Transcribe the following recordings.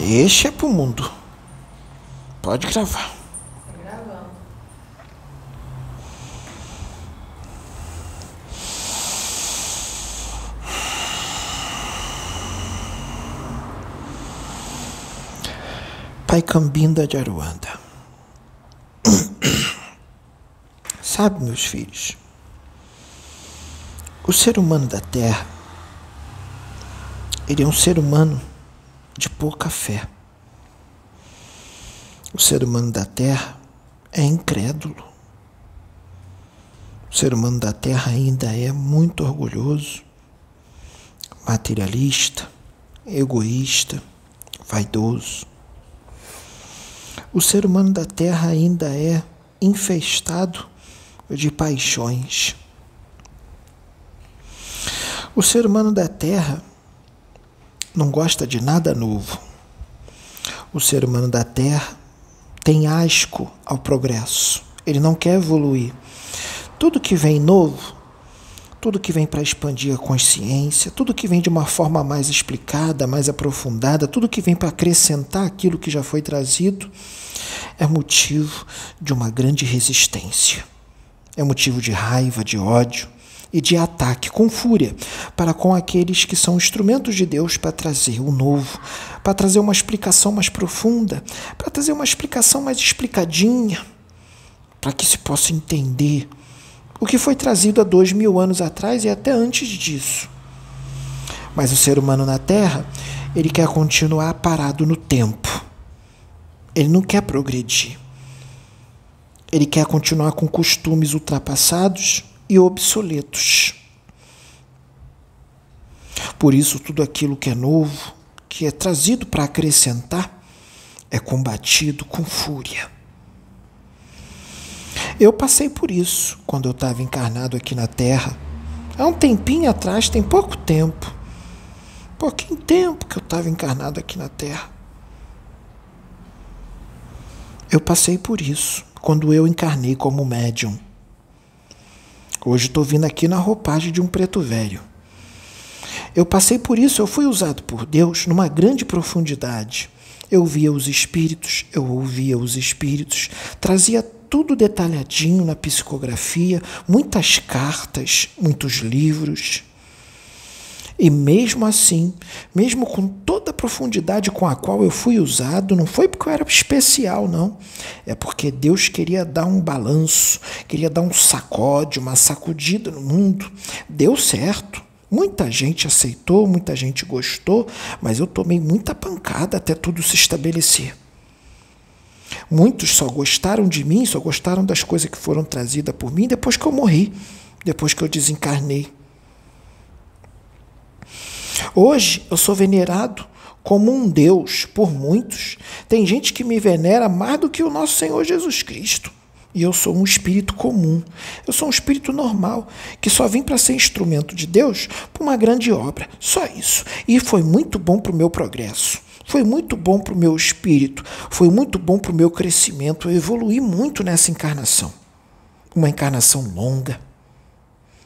Este é pro mundo. Pode gravar. Pai Cambinda de Aruanda. Sabe, meus filhos, o ser humano da Terra, ele é um ser humano de pouca fé. O ser humano da Terra é incrédulo. O ser humano da Terra ainda é muito orgulhoso, materialista, egoísta, vaidoso. O ser humano da Terra ainda é infestado de paixões. O ser humano da Terra não gosta de nada novo. O ser humano da Terra tem asco ao progresso. Ele não quer evoluir. Tudo que vem novo, tudo que vem para expandir a consciência, tudo que vem de uma forma mais explicada, mais aprofundada, tudo que vem para acrescentar aquilo que já foi trazido, é motivo de uma grande resistência. É motivo de raiva, de ódio e de ataque com fúria para com aqueles que são instrumentos de Deus para trazer o novo, para trazer uma explicação mais profunda, para trazer uma explicação mais explicadinha, para que se possa entender o que foi trazido há dois mil anos atrás e até antes disso. Mas o ser humano na Terra, ele quer continuar parado no tempo. Ele não quer progredir. Ele quer continuar com costumes ultrapassados e obsoletos. Por isso, tudo aquilo que é novo, que é trazido para acrescentar, é combatido com fúria. Eu passei por isso quando eu estava encarnado aqui na Terra. Há um tempinho atrás, tem pouco tempo. Pouquinho tempo que eu estava encarnado aqui na Terra. Eu passei por isso quando eu encarnei como médium. Hoje estou vindo aqui na roupagem de um preto velho. Eu passei por isso, eu fui usado por Deus numa grande profundidade. Eu via os espíritos, eu ouvia os espíritos, trazia tudo detalhadinho na psicografia, muitas cartas, muitos livros. E mesmo assim, mesmo com toda a profundidade com a qual eu fui usado, não foi porque eu era especial, não. É porque Deus queria dar um balanço, queria dar um sacode, uma sacudida no mundo. Deu certo. Muita gente aceitou, muita gente gostou, mas eu tomei muita pancada até tudo se estabelecer. Muitos só gostaram de mim, só gostaram das coisas que foram trazidas por mim depois que eu morri, depois que eu desencarnei. Hoje eu sou venerado como um Deus por muitos. Tem gente que me venera mais do que o nosso Senhor Jesus Cristo. E eu sou um espírito comum. Eu sou um espírito normal, que só vim para ser instrumento de Deus para uma grande obra. Só isso. E foi muito bom para o meu progresso. Foi muito bom para o meu espírito. Foi muito bom para o meu crescimento. Eu evolui muito nessa encarnação. Uma encarnação longa,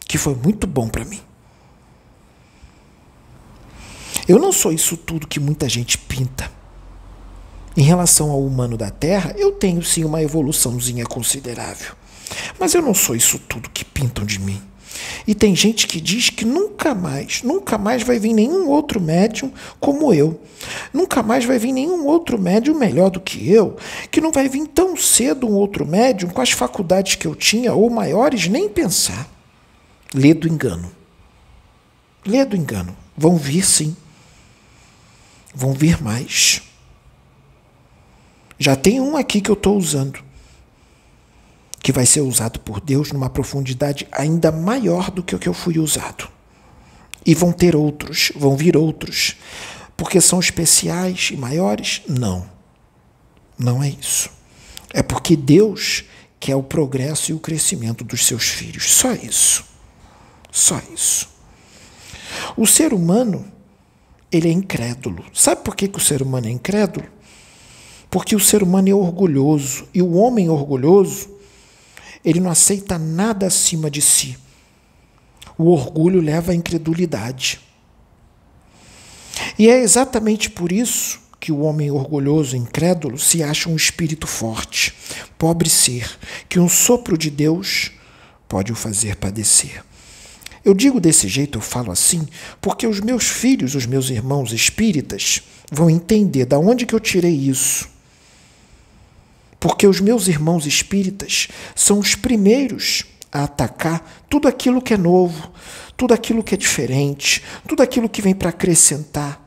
que foi muito bom para mim. Eu não sou isso tudo que muita gente pinta. Em relação ao humano da Terra, eu tenho sim uma evoluçãozinha considerável. Mas eu não sou isso tudo que pintam de mim. E tem gente que diz que nunca mais, nunca mais vai vir nenhum outro médium como eu. Nunca mais vai vir nenhum outro médium melhor do que eu. Que não vai vir tão cedo um outro médium com as faculdades que eu tinha ou maiores, nem pensar. Lê do engano. Lê do engano. Vão vir sim. Vão vir mais. Já tem um aqui que eu estou usando, que vai ser usado por Deus numa profundidade ainda maior do que o que eu fui usado. E vão ter outros, vão vir outros. Porque são especiais e maiores? Não. Não é isso. É porque Deus quer o progresso e o crescimento dos seus filhos. Só isso. Só isso. O ser humano ele é incrédulo. Sabe por que, que o ser humano é incrédulo? Porque o ser humano é orgulhoso. E o homem orgulhoso, ele não aceita nada acima de si. O orgulho leva à incredulidade. E é exatamente por isso que o homem orgulhoso, incrédulo, se acha um espírito forte, pobre ser, que um sopro de Deus pode o fazer padecer. Eu digo desse jeito, eu falo assim, porque os meus filhos, os meus irmãos espíritas, vão entender da onde que eu tirei isso. Porque os meus irmãos espíritas são os primeiros a atacar tudo aquilo que é novo, tudo aquilo que é diferente, tudo aquilo que vem para acrescentar,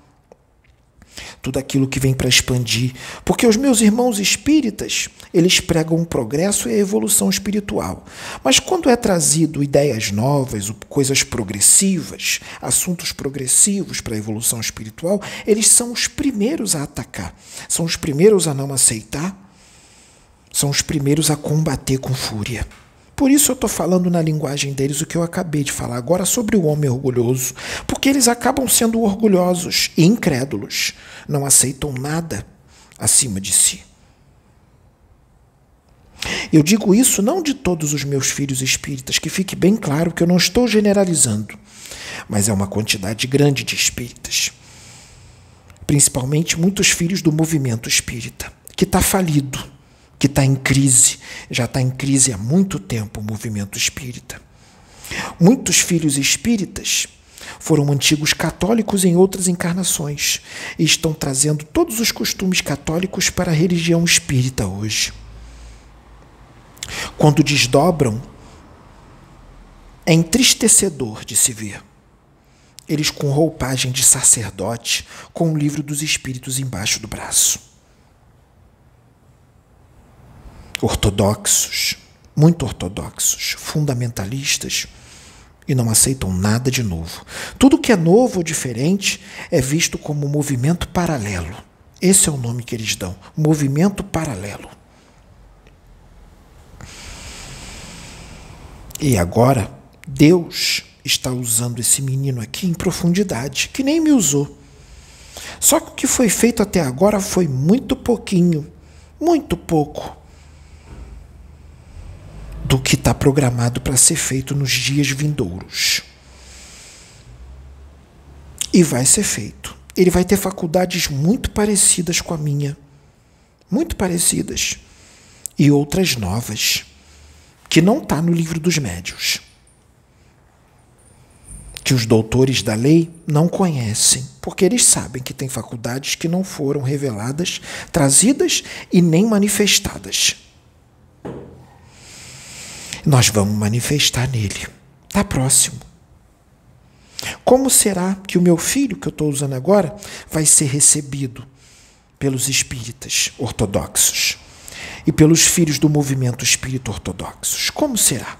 tudo aquilo que vem para expandir. Porque os meus irmãos espíritas, eles pregam o progresso e a evolução espiritual. Mas quando é trazido ideias novas, coisas progressivas, assuntos progressivos para a evolução espiritual, eles são os primeiros a atacar, são os primeiros a não aceitar, são os primeiros a combater com fúria. Por isso eu estou falando na linguagem deles o que eu acabei de falar agora sobre o homem orgulhoso, porque eles acabam sendo orgulhosos e incrédulos, não aceitam nada acima de si. Eu digo isso não de todos os meus filhos espíritas, que fique bem claro que eu não estou generalizando, mas é uma quantidade grande de espíritas. Principalmente muitos filhos do movimento espírita, que está falido que está em crise, já está em crise há muito tempo o movimento espírita. Muitos filhos espíritas foram antigos católicos em outras encarnações e estão trazendo todos os costumes católicos para a religião espírita hoje. Quando desdobram, é entristecedor de se ver. Eles com roupagem de sacerdote, com o livro dos espíritos embaixo do braço ortodoxos, muito ortodoxos, fundamentalistas, e não aceitam nada de novo. Tudo que é novo ou diferente é visto como movimento paralelo. Esse é o nome que eles dão, movimento paralelo. E agora, Deus está usando esse menino aqui em profundidade, que nem me usou. Só que o que foi feito até agora foi muito pouquinho, muito pouco do que está programado para ser feito nos dias vindouros. E vai ser feito. Ele vai ter faculdades muito parecidas com a minha, muito parecidas, e outras novas, que não está no livro dos médios, que os doutores da lei não conhecem, porque eles sabem que tem faculdades que não foram reveladas, trazidas e nem manifestadas nós vamos manifestar nele. Está próximo. Como será que o meu filho, que eu estou usando agora, vai ser recebido pelos espíritas ortodoxos e pelos filhos do movimento espírita ortodoxos? Como será?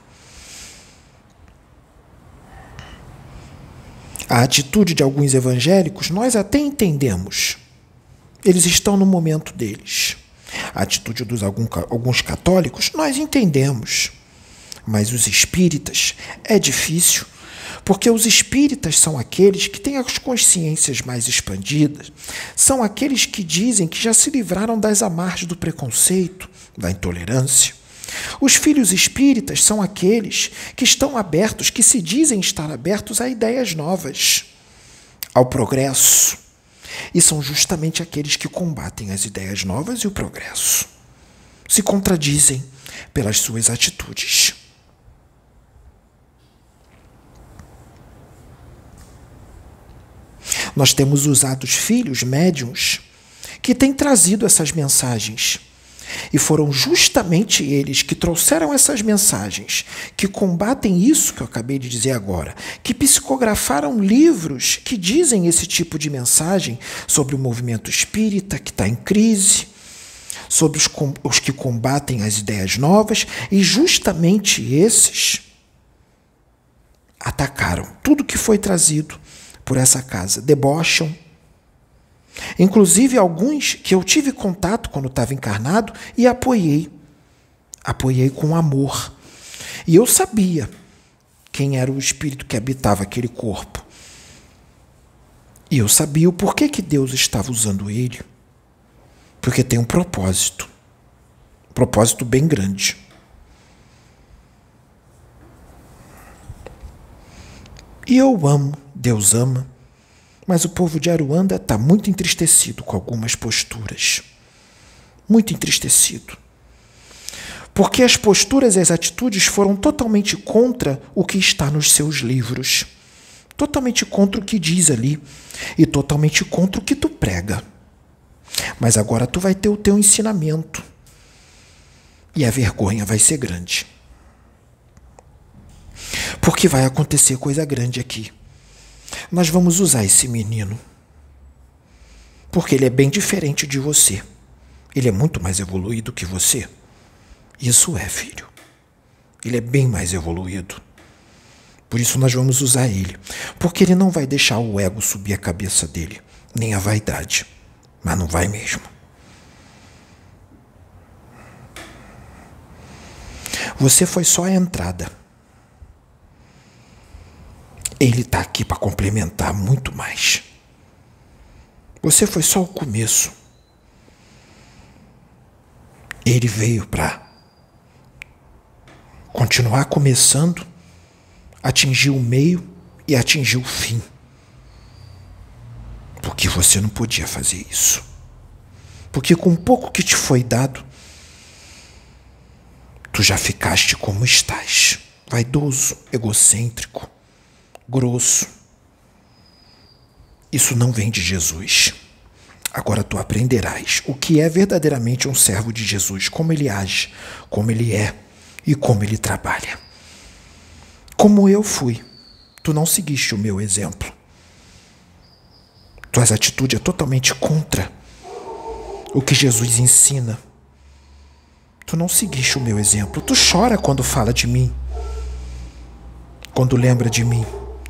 A atitude de alguns evangélicos nós até entendemos. Eles estão no momento deles. A atitude dos alguns católicos nós entendemos. Mas os espíritas é difícil, porque os espíritas são aqueles que têm as consciências mais expandidas, são aqueles que dizem que já se livraram das amarras do preconceito, da intolerância. Os filhos espíritas são aqueles que estão abertos, que se dizem estar abertos a ideias novas, ao progresso. E são justamente aqueles que combatem as ideias novas e o progresso. Se contradizem pelas suas atitudes. Nós temos usado os filhos médiums que têm trazido essas mensagens. E foram justamente eles que trouxeram essas mensagens, que combatem isso que eu acabei de dizer agora, que psicografaram livros que dizem esse tipo de mensagem sobre o movimento espírita que está em crise, sobre os, os que combatem as ideias novas, e justamente esses atacaram tudo que foi trazido por essa casa, debocham. Inclusive alguns que eu tive contato quando estava encarnado e apoiei. Apoiei com amor. E eu sabia quem era o espírito que habitava aquele corpo. E eu sabia o porquê que Deus estava usando ele. Porque tem um propósito. Um propósito bem grande. E eu amo Deus ama, Mas o povo de Aruanda está muito entristecido com algumas posturas. Muito entristecido. Porque as posturas e as atitudes foram totalmente contra o que está nos seus livros. Totalmente contra o que diz ali. E totalmente contra o que tu prega. Mas agora tu vai ter o teu ensinamento. E a vergonha vai ser grande. Porque vai acontecer coisa grande aqui nós vamos usar esse menino. Porque ele é bem diferente de você. Ele é muito mais evoluído que você. Isso é, filho. Ele é bem mais evoluído. Por isso nós vamos usar ele. Porque ele não vai deixar o ego subir a cabeça dele, nem a vaidade. Mas não vai mesmo. Você foi só a entrada. Ele está aqui para complementar muito mais. Você foi só o começo. Ele veio para continuar começando, atingir o meio e atingir o fim. Porque você não podia fazer isso. Porque com pouco que te foi dado, tu já ficaste como estás, vaidoso, egocêntrico grosso. Isso não vem de Jesus. Agora tu aprenderás o que é verdadeiramente um servo de Jesus, como ele age, como ele é e como ele trabalha. Como eu fui, tu não seguiste o meu exemplo. Tuas atitudes é totalmente contra o que Jesus ensina. Tu não seguiste o meu exemplo. Tu chora quando fala de mim, quando lembra de mim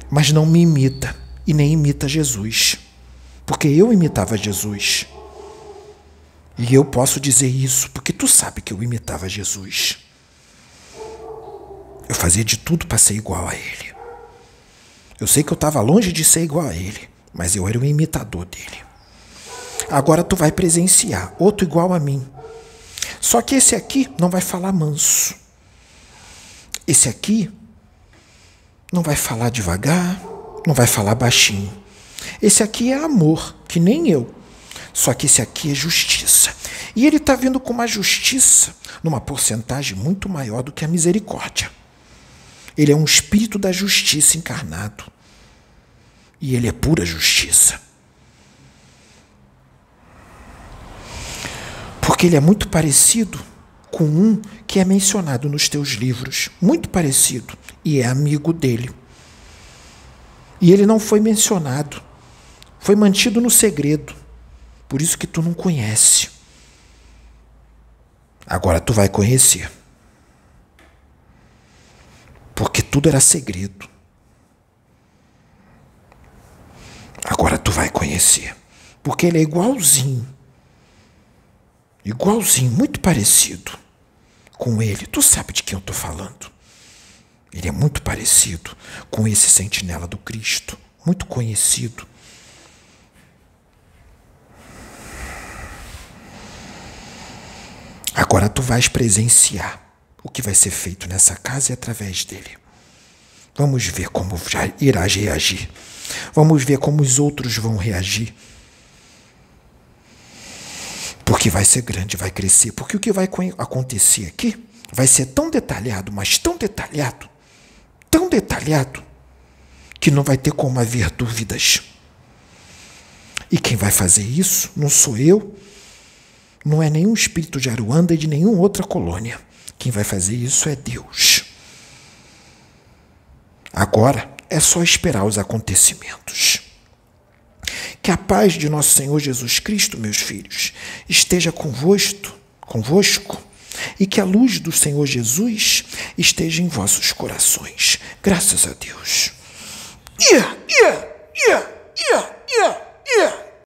mas não me imita e nem imita Jesus. Porque eu imitava Jesus. E eu posso dizer isso porque tu sabe que eu imitava Jesus. Eu fazia de tudo para ser igual a ele. Eu sei que eu estava longe de ser igual a ele, mas eu era o imitador dele. Agora tu vai presenciar outro igual a mim. Só que esse aqui não vai falar manso. Esse aqui não vai falar devagar, não vai falar baixinho. Esse aqui é amor, que nem eu. Só que esse aqui é justiça. E ele está vindo com uma justiça numa porcentagem muito maior do que a misericórdia. Ele é um espírito da justiça encarnado. E ele é pura justiça. Porque ele é muito parecido com um que é mencionado nos teus livros, muito parecido, e é amigo dele. E ele não foi mencionado, foi mantido no segredo, por isso que tu não conhece. Agora tu vai conhecer. Porque tudo era segredo. Agora tu vai conhecer. Porque ele é igualzinho. Igualzinho, muito parecido com ele. Tu sabe de quem eu estou falando. Ele é muito parecido com esse sentinela do Cristo, muito conhecido. Agora tu vais presenciar o que vai ser feito nessa casa e através dele. Vamos ver como irás reagir. Vamos ver como os outros vão reagir. Porque vai ser grande, vai crescer. Porque o que vai acontecer aqui vai ser tão detalhado, mas tão detalhado, tão detalhado, que não vai ter como haver dúvidas. E quem vai fazer isso não sou eu, não é nenhum espírito de Aruanda e de nenhuma outra colônia. Quem vai fazer isso é Deus. Agora é só esperar os acontecimentos. Que a paz de nosso Senhor Jesus Cristo, meus filhos, esteja convosco, convosco e que a luz do Senhor Jesus esteja em vossos corações. Graças a Deus. Yeah, yeah, yeah, yeah, yeah.